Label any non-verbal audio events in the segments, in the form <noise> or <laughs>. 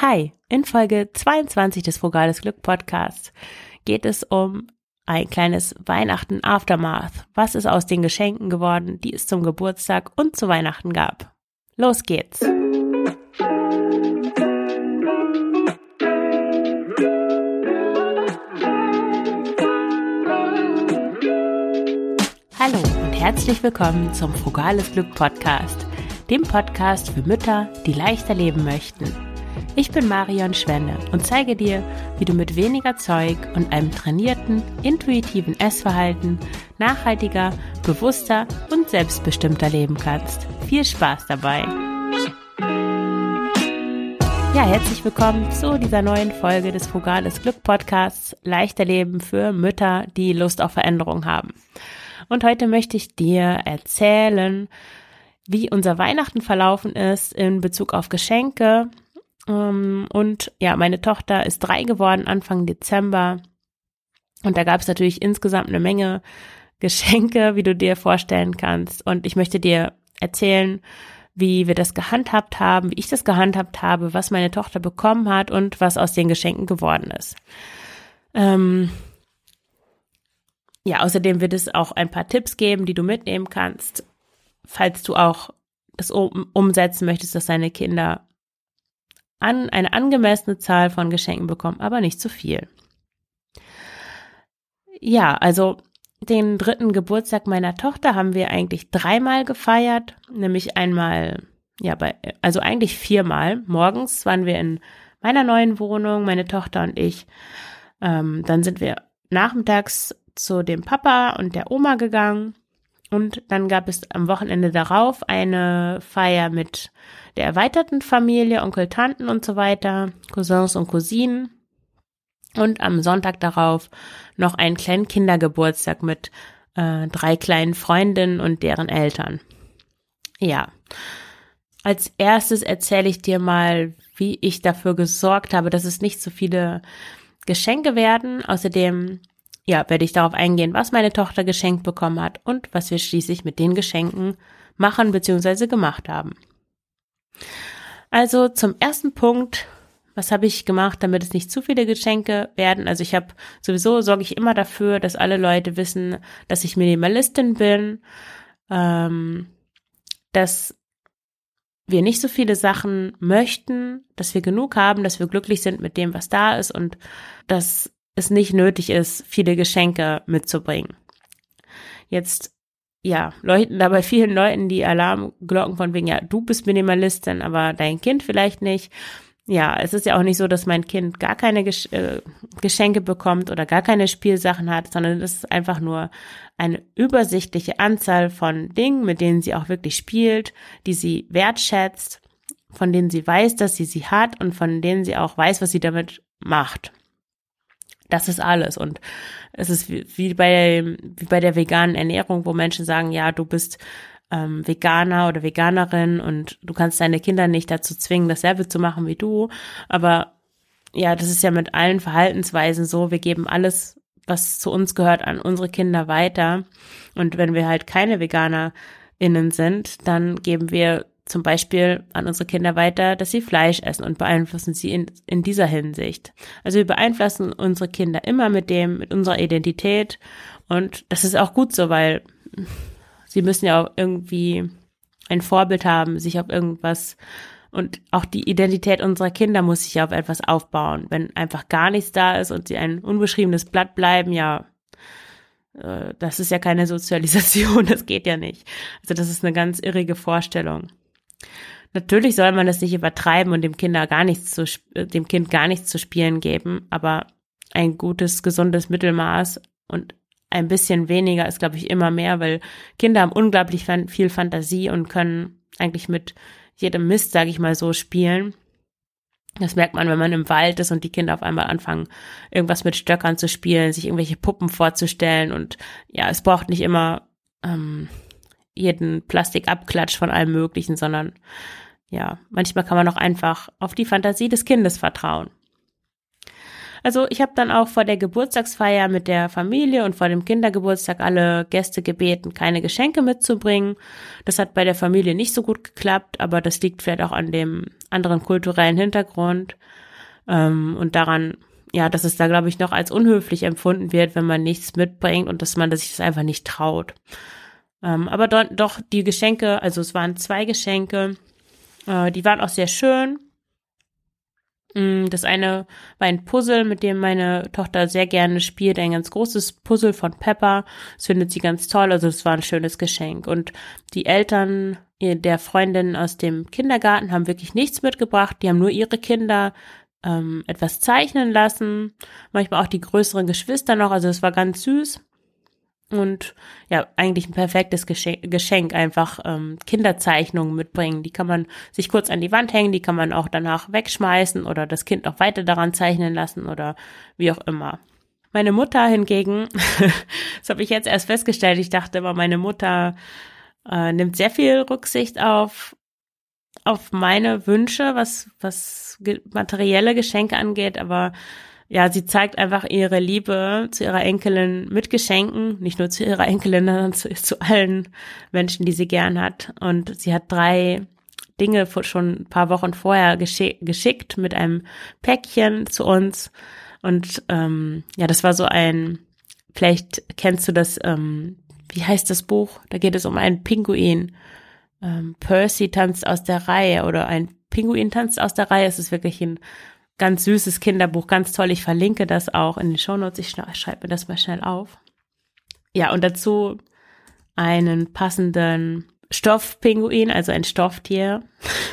Hi, in Folge 22 des Frugales Glück Podcasts geht es um ein kleines Weihnachten Aftermath. Was ist aus den Geschenken geworden, die es zum Geburtstag und zu Weihnachten gab? Los geht's! Hallo und herzlich willkommen zum Frugales Glück Podcast, dem Podcast für Mütter, die leichter leben möchten. Ich bin Marion Schwenne und zeige dir, wie du mit weniger Zeug und einem trainierten, intuitiven Essverhalten nachhaltiger, bewusster und selbstbestimmter leben kannst. Viel Spaß dabei! Ja, herzlich willkommen zu dieser neuen Folge des Frugales Glück Podcasts Leichter Leben für Mütter, die Lust auf Veränderung haben. Und heute möchte ich dir erzählen, wie unser Weihnachten verlaufen ist in Bezug auf Geschenke, und ja, meine Tochter ist drei geworden Anfang Dezember. Und da gab es natürlich insgesamt eine Menge Geschenke, wie du dir vorstellen kannst. Und ich möchte dir erzählen, wie wir das gehandhabt haben, wie ich das gehandhabt habe, was meine Tochter bekommen hat und was aus den Geschenken geworden ist. Ähm ja, außerdem wird es auch ein paar Tipps geben, die du mitnehmen kannst, falls du auch das umsetzen möchtest, dass deine Kinder an, eine angemessene Zahl von Geschenken bekommen, aber nicht zu viel. Ja, also den dritten Geburtstag meiner Tochter haben wir eigentlich dreimal gefeiert, nämlich einmal, ja, bei, also eigentlich viermal. Morgens waren wir in meiner neuen Wohnung, meine Tochter und ich. Ähm, dann sind wir nachmittags zu dem Papa und der Oma gegangen. Und dann gab es am Wochenende darauf eine Feier mit der erweiterten Familie, Onkel, Tanten und so weiter, Cousins und Cousinen. Und am Sonntag darauf noch einen kleinen Kindergeburtstag mit äh, drei kleinen Freundinnen und deren Eltern. Ja. Als erstes erzähle ich dir mal, wie ich dafür gesorgt habe, dass es nicht so viele Geschenke werden. Außerdem, ja, werde ich darauf eingehen, was meine Tochter geschenkt bekommen hat und was wir schließlich mit den Geschenken machen bzw. gemacht haben. Also zum ersten Punkt, was habe ich gemacht, damit es nicht zu viele Geschenke werden? Also ich habe sowieso sorge ich immer dafür, dass alle Leute wissen, dass ich Minimalistin bin, ähm, dass wir nicht so viele Sachen möchten, dass wir genug haben, dass wir glücklich sind mit dem, was da ist und dass es nicht nötig ist, viele Geschenke mitzubringen. Jetzt ja, leuchten <laughs> da bei vielen Leuten die Alarmglocken von wegen, ja, du bist Minimalistin, aber dein Kind vielleicht nicht. Ja, es ist ja auch nicht so, dass mein Kind gar keine Gesch äh, Geschenke bekommt oder gar keine Spielsachen hat, sondern es ist einfach nur eine übersichtliche Anzahl von Dingen, mit denen sie auch wirklich spielt, die sie wertschätzt, von denen sie weiß, dass sie sie hat und von denen sie auch weiß, was sie damit macht. Das ist alles. Und es ist wie, bei, wie bei der veganen Ernährung, wo Menschen sagen, ja, du bist ähm, Veganer oder Veganerin und du kannst deine Kinder nicht dazu zwingen, dasselbe zu machen wie du. Aber ja, das ist ja mit allen Verhaltensweisen so. Wir geben alles, was zu uns gehört, an unsere Kinder weiter. Und wenn wir halt keine VeganerInnen sind, dann geben wir zum Beispiel an unsere Kinder weiter, dass sie Fleisch essen und beeinflussen sie in, in dieser Hinsicht. Also wir beeinflussen unsere Kinder immer mit dem, mit unserer Identität und das ist auch gut so, weil sie müssen ja auch irgendwie ein Vorbild haben, sich auf irgendwas und auch die Identität unserer Kinder muss sich auf etwas aufbauen. Wenn einfach gar nichts da ist und sie ein unbeschriebenes Blatt bleiben, ja, äh, das ist ja keine Sozialisation, <laughs> das geht ja nicht. Also das ist eine ganz irrige Vorstellung. Natürlich soll man das nicht übertreiben und dem Kinder gar nichts zu, äh, dem Kind gar nichts zu spielen geben, aber ein gutes, gesundes Mittelmaß und ein bisschen weniger ist, glaube ich, immer mehr, weil Kinder haben unglaublich viel Fantasie und können eigentlich mit jedem Mist, sage ich mal so, spielen. Das merkt man, wenn man im Wald ist und die Kinder auf einmal anfangen, irgendwas mit Stöckern zu spielen, sich irgendwelche Puppen vorzustellen. Und ja, es braucht nicht immer ähm, jeden Plastikabklatsch von allem Möglichen, sondern ja, manchmal kann man auch einfach auf die Fantasie des Kindes vertrauen. Also ich habe dann auch vor der Geburtstagsfeier mit der Familie und vor dem Kindergeburtstag alle Gäste gebeten, keine Geschenke mitzubringen. Das hat bei der Familie nicht so gut geklappt, aber das liegt vielleicht auch an dem anderen kulturellen Hintergrund. Ähm, und daran, ja, dass es da, glaube ich, noch als unhöflich empfunden wird, wenn man nichts mitbringt und dass man sich das einfach nicht traut. Ähm, aber do, doch die Geschenke, also es waren zwei Geschenke, äh, die waren auch sehr schön. Mm, das eine war ein Puzzle, mit dem meine Tochter sehr gerne spielt, ein ganz großes Puzzle von Pepper. Das findet sie ganz toll, also es war ein schönes Geschenk. Und die Eltern der Freundin aus dem Kindergarten haben wirklich nichts mitgebracht, die haben nur ihre Kinder ähm, etwas zeichnen lassen, manchmal auch die größeren Geschwister noch, also es war ganz süß. Und ja, eigentlich ein perfektes Geschenk, einfach ähm, Kinderzeichnungen mitbringen. Die kann man sich kurz an die Wand hängen, die kann man auch danach wegschmeißen oder das Kind noch weiter daran zeichnen lassen oder wie auch immer. Meine Mutter hingegen, <laughs> das habe ich jetzt erst festgestellt, ich dachte immer, meine Mutter äh, nimmt sehr viel Rücksicht auf auf meine Wünsche, was was materielle Geschenke angeht, aber ja, sie zeigt einfach ihre Liebe zu ihrer Enkelin mit Geschenken, nicht nur zu ihrer Enkelin, sondern zu, zu allen Menschen, die sie gern hat. Und sie hat drei Dinge schon ein paar Wochen vorher geschick, geschickt mit einem Päckchen zu uns. Und ähm, ja, das war so ein, vielleicht kennst du das, ähm, wie heißt das Buch? Da geht es um einen Pinguin. Ähm, Percy tanzt aus der Reihe oder ein Pinguin tanzt aus der Reihe. Es ist wirklich ein ganz süßes Kinderbuch, ganz toll. Ich verlinke das auch in den Shownotes. Ich schreibe mir das mal schnell auf. Ja, und dazu einen passenden Stoffpinguin, also ein Stofftier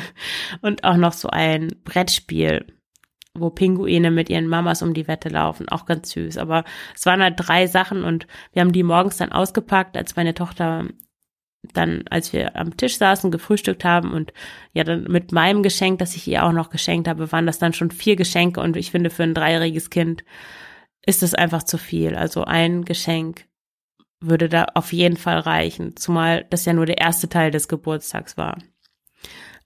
<laughs> und auch noch so ein Brettspiel, wo Pinguine mit ihren Mamas um die Wette laufen. Auch ganz süß. Aber es waren halt drei Sachen und wir haben die morgens dann ausgepackt, als meine Tochter dann, als wir am Tisch saßen, gefrühstückt haben und ja, dann mit meinem Geschenk, das ich ihr auch noch geschenkt habe, waren das dann schon vier Geschenke und ich finde, für ein dreijähriges Kind ist es einfach zu viel. Also ein Geschenk würde da auf jeden Fall reichen, zumal das ja nur der erste Teil des Geburtstags war.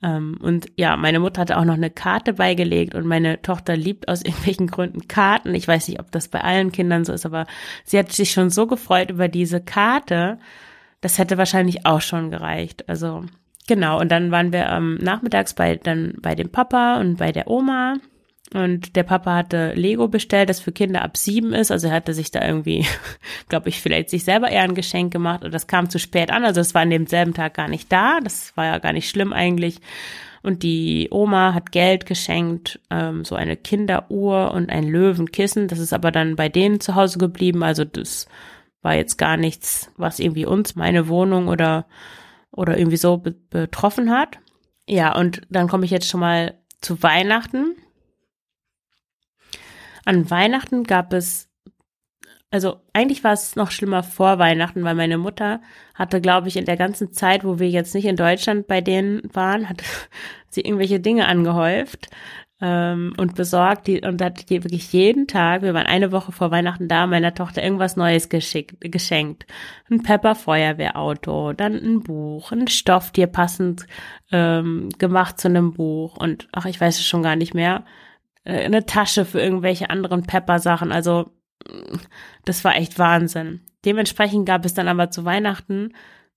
Ähm, und ja, meine Mutter hatte auch noch eine Karte beigelegt und meine Tochter liebt aus <laughs> irgendwelchen Gründen Karten. Ich weiß nicht, ob das bei allen Kindern so ist, aber sie hat sich schon so gefreut über diese Karte, das hätte wahrscheinlich auch schon gereicht. Also genau. Und dann waren wir ähm, nachmittags bei dann bei dem Papa und bei der Oma. Und der Papa hatte Lego bestellt, das für Kinder ab sieben ist. Also er hatte sich da irgendwie, <laughs> glaube ich, vielleicht sich selber eher ein Geschenk gemacht. Und das kam zu spät an. Also es war an demselben Tag gar nicht da. Das war ja gar nicht schlimm eigentlich. Und die Oma hat Geld geschenkt, ähm, so eine Kinderuhr und ein Löwenkissen. Das ist aber dann bei denen zu Hause geblieben. Also das war jetzt gar nichts, was irgendwie uns, meine Wohnung oder, oder irgendwie so be betroffen hat. Ja, und dann komme ich jetzt schon mal zu Weihnachten. An Weihnachten gab es, also eigentlich war es noch schlimmer vor Weihnachten, weil meine Mutter hatte, glaube ich, in der ganzen Zeit, wo wir jetzt nicht in Deutschland bei denen waren, hat <laughs> sie irgendwelche Dinge angehäuft ähm, und besorgt die, und hat die wirklich jeden Tag, wir waren eine Woche vor Weihnachten da, meiner Tochter irgendwas Neues geschickt, geschenkt. Ein Pepper Feuerwehrauto, dann ein Buch, ein Stofftier passend ähm, gemacht zu einem Buch und ach, ich weiß es schon gar nicht mehr. Äh, eine Tasche für irgendwelche anderen Pepper-Sachen. Also das war echt Wahnsinn. Dementsprechend gab es dann aber zu Weihnachten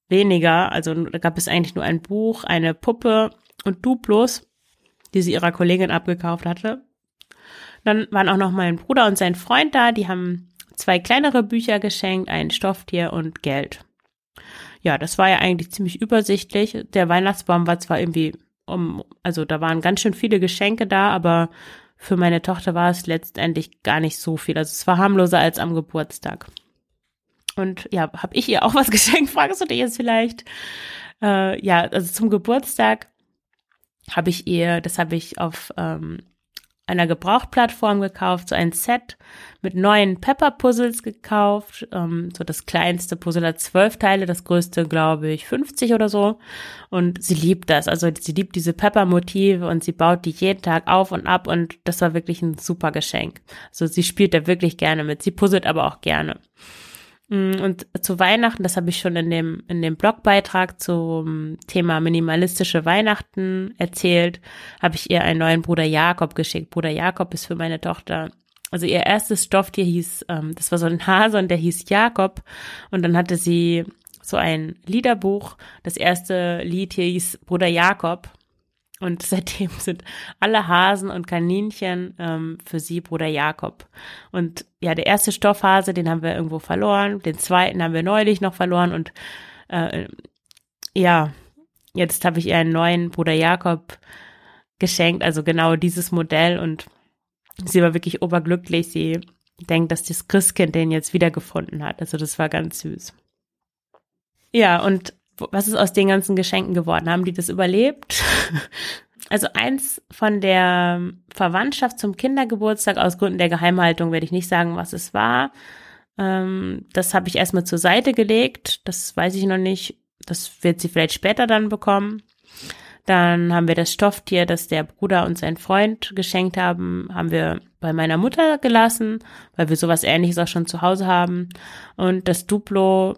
weniger. Also da gab es eigentlich nur ein Buch, eine Puppe und Duplos die sie ihrer Kollegin abgekauft hatte. Dann waren auch noch mein Bruder und sein Freund da, die haben zwei kleinere Bücher geschenkt, ein Stofftier und Geld. Ja, das war ja eigentlich ziemlich übersichtlich. Der Weihnachtsbaum war zwar irgendwie um, also da waren ganz schön viele Geschenke da, aber für meine Tochter war es letztendlich gar nicht so viel. Also es war harmloser als am Geburtstag. Und ja, habe ich ihr auch was <laughs> geschenkt, fragst du dich jetzt vielleicht? Äh, ja, also zum Geburtstag habe ich ihr, das habe ich auf ähm, einer Gebrauchtplattform gekauft, so ein Set mit neuen Pepper-Puzzles gekauft. Ähm, so das kleinste Puzzle hat zwölf Teile, das größte, glaube ich, 50 oder so. Und sie liebt das. Also sie liebt diese Pepper-Motive und sie baut die jeden Tag auf und ab und das war wirklich ein super Geschenk. Also sie spielt da wirklich gerne mit. Sie puzzelt aber auch gerne. Mm, und zu Weihnachten, das habe ich schon in dem, in dem Blogbeitrag zum Thema minimalistische Weihnachten erzählt, habe ich ihr einen neuen Bruder Jakob geschickt. Bruder Jakob ist für meine Tochter, also ihr erstes Stofftier hieß, ähm, das war so ein Hase und der hieß Jakob. Und dann hatte sie so ein Liederbuch. Das erste Lied hier hieß Bruder Jakob. Und seitdem <laughs> sind alle Hasen und Kaninchen ähm, für sie Bruder Jakob. Und ja, der erste Stoffhase, den haben wir irgendwo verloren. Den zweiten haben wir neulich noch verloren. Und äh, ja, jetzt habe ich ihr einen neuen Bruder Jakob geschenkt. Also genau dieses Modell. Und sie war wirklich oberglücklich. Sie denkt, dass das Christkind den jetzt wiedergefunden hat. Also das war ganz süß. Ja, und was ist aus den ganzen Geschenken geworden? Haben die das überlebt? <laughs> Also eins von der Verwandtschaft zum Kindergeburtstag aus Gründen der Geheimhaltung werde ich nicht sagen, was es war. Ähm, das habe ich erstmal zur Seite gelegt. Das weiß ich noch nicht. Das wird sie vielleicht später dann bekommen. Dann haben wir das Stofftier, das der Bruder und sein Freund geschenkt haben, haben wir bei meiner Mutter gelassen, weil wir sowas ähnliches auch schon zu Hause haben. Und das Duplo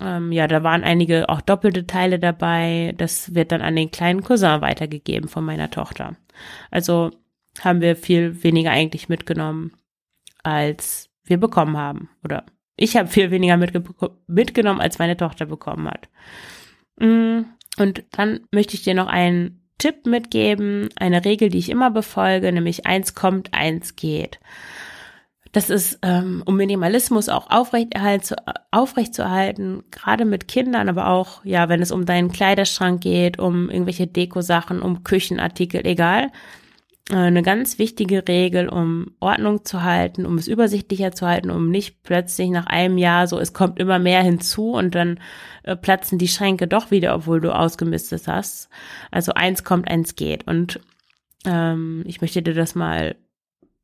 ähm, ja, da waren einige auch doppelte Teile dabei. Das wird dann an den kleinen Cousin weitergegeben von meiner Tochter. Also haben wir viel weniger eigentlich mitgenommen, als wir bekommen haben. Oder ich habe viel weniger mitge mitgenommen, als meine Tochter bekommen hat. Mm, und dann möchte ich dir noch einen Tipp mitgeben, eine Regel, die ich immer befolge, nämlich eins kommt, eins geht. Das ist, ähm, um Minimalismus auch aufrecht, aufrechtzuerhalten, gerade mit Kindern, aber auch, ja, wenn es um deinen Kleiderschrank geht, um irgendwelche Dekosachen, um Küchenartikel, egal. Äh, eine ganz wichtige Regel, um Ordnung zu halten, um es übersichtlicher zu halten, um nicht plötzlich nach einem Jahr so, es kommt immer mehr hinzu und dann äh, platzen die Schränke doch wieder, obwohl du ausgemistet hast. Also eins kommt, eins geht. Und ähm, ich möchte dir das mal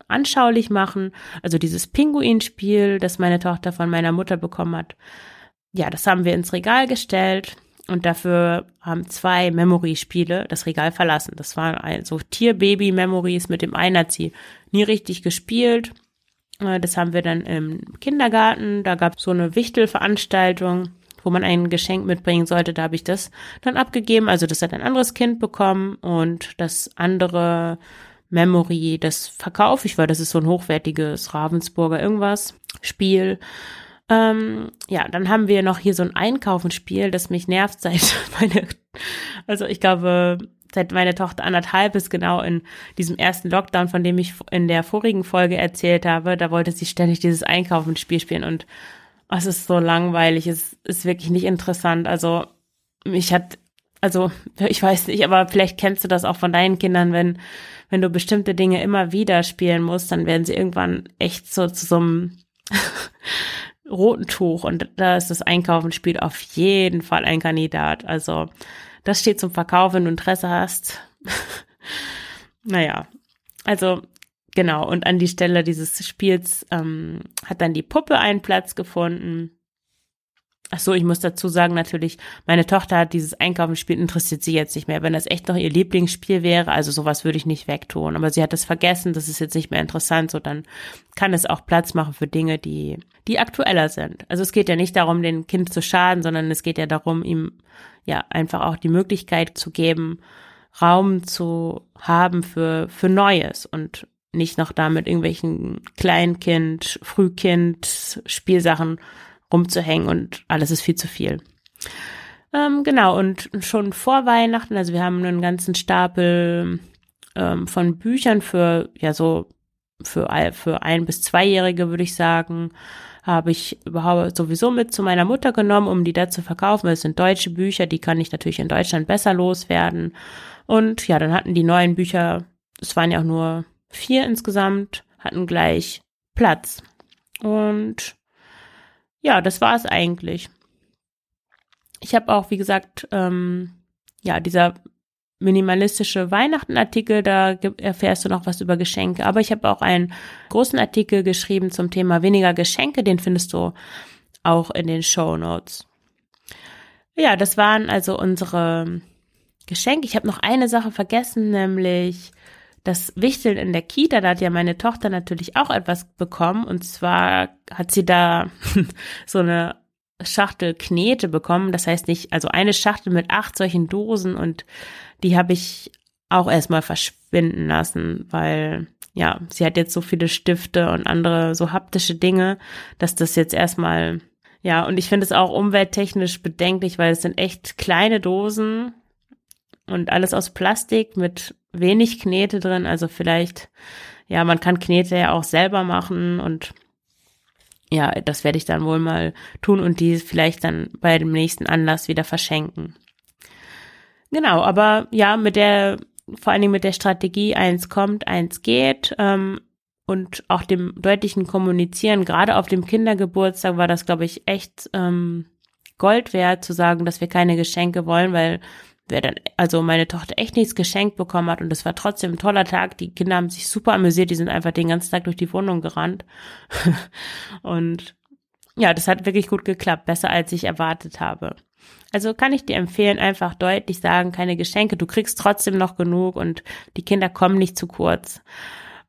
anschaulich machen. Also dieses Pinguinspiel, das meine Tochter von meiner Mutter bekommen hat. Ja, das haben wir ins Regal gestellt und dafür haben zwei Memory-Spiele das Regal verlassen. Das waren also Tier-Baby-Memories mit dem einen nie richtig gespielt. Äh, das haben wir dann im Kindergarten. Da gab es so eine Wichtelveranstaltung, wo man ein Geschenk mitbringen sollte. Da habe ich das dann abgegeben. Also das hat ein anderes Kind bekommen und das andere Memory, das verkaufe ich, weil das ist so ein hochwertiges Ravensburger irgendwas Spiel. Ähm, ja, dann haben wir noch hier so ein Einkaufenspiel, das mich nervt seit <laughs> meine, also ich glaube, seit meine Tochter anderthalb ist genau in diesem ersten Lockdown, von dem ich in der vorigen Folge erzählt habe, da wollte sie ständig dieses Einkaufenspiel spielen und oh, es ist so langweilig, es ist wirklich nicht interessant. Also mich hat, also ich weiß nicht, aber vielleicht kennst du das auch von deinen Kindern, wenn wenn du bestimmte Dinge immer wieder spielen musst, dann werden sie irgendwann echt so zu so einem <laughs> roten Tuch und da ist das Einkaufenspiel auf jeden Fall ein Kandidat. Also das steht zum Verkauf, wenn du Interesse hast. <laughs> naja, also genau, und an die Stelle dieses Spiels ähm, hat dann die Puppe einen Platz gefunden. Ach so, ich muss dazu sagen, natürlich, meine Tochter hat dieses Einkaufenspiel interessiert sie jetzt nicht mehr. Wenn das echt noch ihr Lieblingsspiel wäre, also sowas würde ich nicht wegtun. Aber sie hat es vergessen, das ist jetzt nicht mehr interessant, so dann kann es auch Platz machen für Dinge, die, die aktueller sind. Also es geht ja nicht darum, dem Kind zu schaden, sondern es geht ja darum, ihm ja einfach auch die Möglichkeit zu geben, Raum zu haben für, für Neues und nicht noch da mit irgendwelchen Kleinkind, Frühkind, Spielsachen rumzuhängen und alles ist viel zu viel. Ähm, genau, und schon vor Weihnachten, also wir haben einen ganzen Stapel ähm, von Büchern für, ja, so für, für ein- bis zweijährige, würde ich sagen, habe ich überhaupt sowieso mit zu meiner Mutter genommen, um die da zu verkaufen. Es sind deutsche Bücher, die kann ich natürlich in Deutschland besser loswerden. Und ja, dann hatten die neuen Bücher, es waren ja auch nur vier insgesamt, hatten gleich Platz. Und ja, das war es eigentlich. Ich habe auch, wie gesagt, ähm, ja, dieser minimalistische Weihnachtenartikel, da erfährst du noch was über Geschenke. Aber ich habe auch einen großen Artikel geschrieben zum Thema weniger Geschenke, den findest du auch in den Show Notes. Ja, das waren also unsere Geschenke. Ich habe noch eine Sache vergessen, nämlich das Wichteln in der Kita, da hat ja meine Tochter natürlich auch etwas bekommen. Und zwar hat sie da <laughs> so eine Schachtel Knete bekommen. Das heißt nicht, also eine Schachtel mit acht solchen Dosen und die habe ich auch erstmal verschwinden lassen, weil ja, sie hat jetzt so viele Stifte und andere so haptische Dinge, dass das jetzt erstmal, ja, und ich finde es auch umwelttechnisch bedenklich, weil es sind echt kleine Dosen und alles aus Plastik mit wenig Knete drin. Also vielleicht, ja, man kann Knete ja auch selber machen und ja, das werde ich dann wohl mal tun und die vielleicht dann bei dem nächsten Anlass wieder verschenken. Genau, aber ja, mit der, vor allen Dingen mit der Strategie, eins kommt, eins geht, ähm, und auch dem deutlichen Kommunizieren, gerade auf dem Kindergeburtstag war das, glaube ich, echt ähm, Gold wert zu sagen, dass wir keine Geschenke wollen, weil wer dann, also meine Tochter echt nichts geschenkt bekommen hat und es war trotzdem ein toller Tag. Die Kinder haben sich super amüsiert, die sind einfach den ganzen Tag durch die Wohnung gerannt. <laughs> und ja, das hat wirklich gut geklappt, besser als ich erwartet habe. Also kann ich dir empfehlen, einfach deutlich sagen, keine Geschenke, du kriegst trotzdem noch genug und die Kinder kommen nicht zu kurz.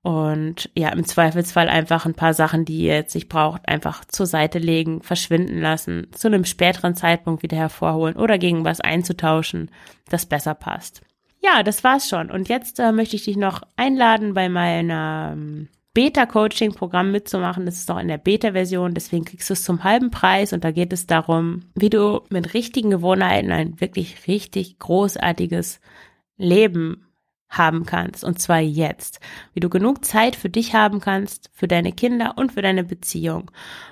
Und ja, im Zweifelsfall einfach ein paar Sachen, die ihr jetzt nicht braucht, einfach zur Seite legen, verschwinden lassen, zu einem späteren Zeitpunkt wieder hervorholen oder gegen was einzutauschen, das besser passt. Ja, das war's schon. Und jetzt äh, möchte ich dich noch einladen, bei meiner ähm, Beta-Coaching-Programm mitzumachen. Das ist noch in der Beta-Version, deswegen kriegst du es zum halben Preis und da geht es darum, wie du mit richtigen Gewohnheiten ein wirklich richtig großartiges Leben haben kannst, und zwar jetzt. Wie du genug Zeit für dich haben kannst, für deine Kinder und für deine Beziehung.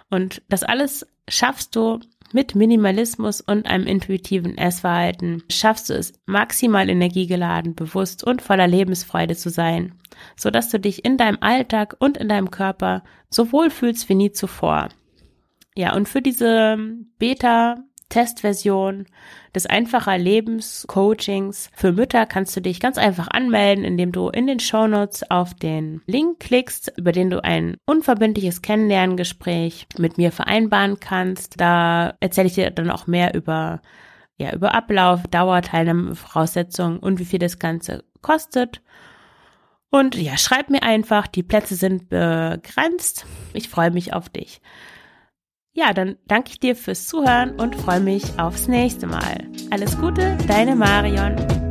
Und das alles schaffst du mit Minimalismus und einem intuitiven Essverhalten. Schaffst du es, maximal energiegeladen, bewusst und voller Lebensfreude zu sein, so dass du dich in deinem Alltag und in deinem Körper so wohl fühlst wie nie zuvor. Ja, und für diese Beta Testversion des einfacher Lebens Coachings für Mütter kannst du dich ganz einfach anmelden, indem du in den Shownotes auf den Link klickst, über den du ein unverbindliches Kennenlerngespräch mit mir vereinbaren kannst. Da erzähle ich dir dann auch mehr über ja, über Ablauf, Dauer, Teilnahmevoraussetzungen und wie viel das Ganze kostet. Und ja, schreib mir einfach, die Plätze sind begrenzt. Ich freue mich auf dich. Ja, dann danke ich dir fürs Zuhören und freue mich aufs nächste Mal. Alles Gute, deine Marion.